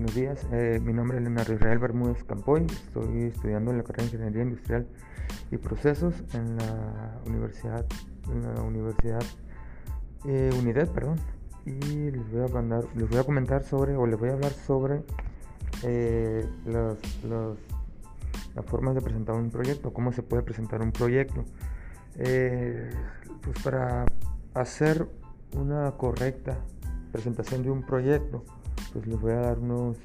Buenos días, eh, mi nombre es Leonardo Israel Bermúdez Campoy, estoy estudiando en la carrera de Ingeniería Industrial y Procesos en la Universidad, en la Universidad eh, perdón, y les voy a mandar, les voy a comentar sobre, o les voy a hablar sobre eh, las, las, formas de presentar un proyecto, cómo se puede presentar un proyecto. Eh, pues para hacer una correcta presentación de un proyecto, pues les voy a dar unos,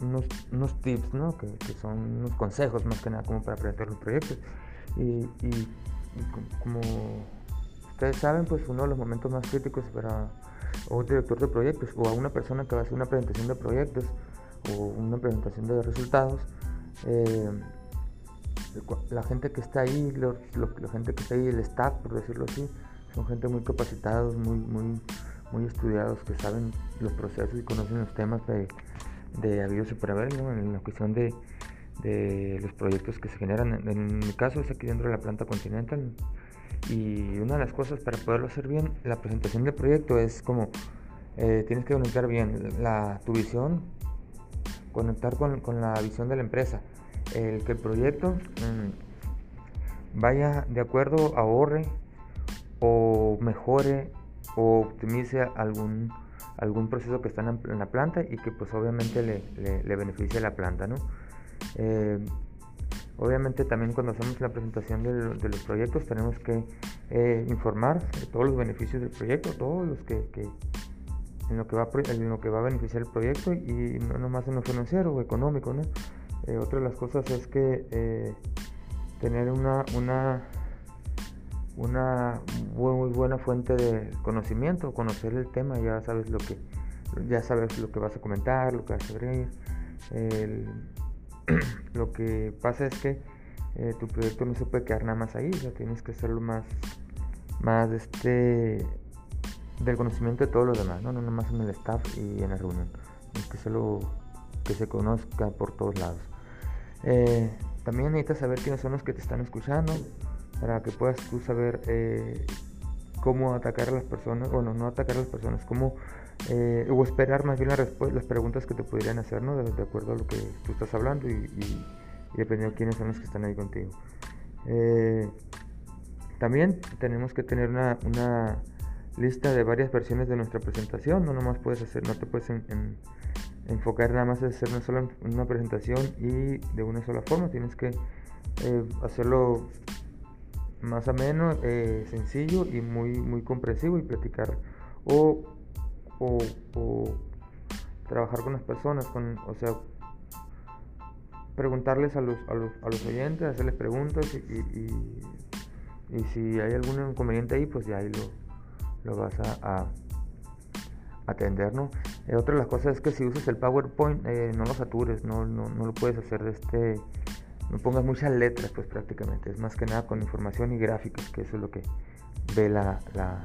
unos, tips, ¿no? que, son unos consejos más que nada como para presentar un proyecto. Y, como ustedes saben, pues uno de los momentos más críticos para un director de proyectos o a una persona que va a hacer una presentación de proyectos o una presentación de resultados, eh, la gente que está ahí, la gente que está ahí, el staff, por decirlo así, son gente muy capacitados, muy, muy, muy estudiados, que saben los procesos y conocen los temas de, de habido en la cuestión de, de, los proyectos que se generan. En, mi caso es aquí dentro de la planta Continental. Y una de las cosas para poderlo hacer bien, la presentación del proyecto es como eh, tienes que conectar bien la, tu visión, conectar con, con, la visión de la empresa. El que el proyecto mm, vaya de acuerdo, ahorre o mejore o optimice algún, algún proceso que está en la planta y que pues obviamente le, le, beneficie a la planta, ¿no? Eh, obviamente también cuando hacemos la presentación de, los proyectos tenemos que eh, informar de todos los beneficios del proyecto, todos los que, en, lo que va, en lo que va a beneficiar el proyecto y no nomás en lo financiero o económico, ¿no? Eh, otra de las cosas es que tener una, una una muy buena fuente de conocimiento, conocer el tema, ya sabes lo que ya sabes lo que vas a comentar, lo que vas a abrir. lo que pasa es que eh, tu proyecto no se puede quedar nada más ahí, ya tienes que hacerlo más, más este del conocimiento de todos los demás, no, no más en el staff y en la reunión. Tienes que hacerlo que se conozca por todos lados. Eh, también necesitas saber quiénes son los que te están escuchando, para que puedas tú saber eh, cómo atacar a las personas, bueno, no atacar a las personas, cómo, eh, o esperar más bien las preguntas que te podrían hacer, ¿no? De, acuerdo a lo que tú estás hablando y, dependiendo de quiénes son los que están ahí contigo. Eh, también tenemos que tener una, lista de varias versiones de nuestra presentación, no nomás puedes hacer, no te puedes enfocar nada más en hacer una sola una presentación y de una sola forma, tienes que hacerlo más ameno, eh, sencillo y muy, muy comprensivo y platicar o, trabajar con las personas, con, o sea, preguntarles a los, a los, a los oyentes, hacerles preguntas y, y, si hay algún inconveniente ahí, pues ya ahí lo, lo vas a, atender, ¿no? Eh, otra de las cosas es que si usas el PowerPoint, eh, no lo satures, no, no, no lo puedes hacer de este no pongas muchas letras, pues prácticamente. Es más que nada con información y gráficos, que eso es lo que ve la, la,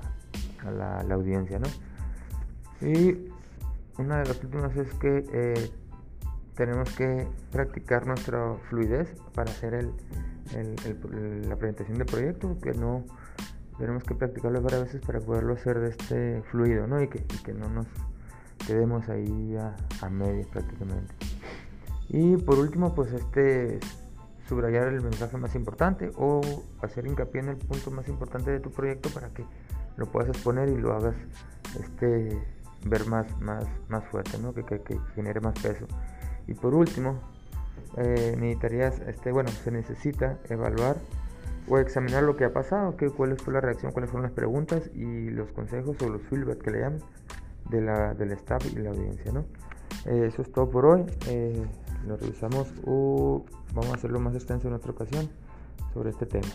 la, audiencia, ¿no? Y una de las últimas es que eh, tenemos que practicar nuestra fluidez para hacer el, la presentación del proyecto, que no tenemos que practicarlo varias veces para poderlo hacer de este fluido, ¿no? Y que, que no nos quedemos ahí a, a medias prácticamente. Y por último, pues este subrayar el mensaje más importante o hacer hincapié en el punto más importante de tu proyecto para que lo puedas exponer y lo hagas este, ver más, más, más fuerte, ¿no? que, que, genere más peso. Y por último, eh, necesitarías, este, bueno, se necesita evaluar o examinar lo que ha pasado, que, cuál fue la reacción, cuáles fueron las preguntas y los consejos o los feedback que le llaman de la, del staff y la audiencia. ¿no? Eh, eso es todo por hoy. Eh, lo revisamos o vamos a hacerlo más extenso en otra ocasión sobre este tema.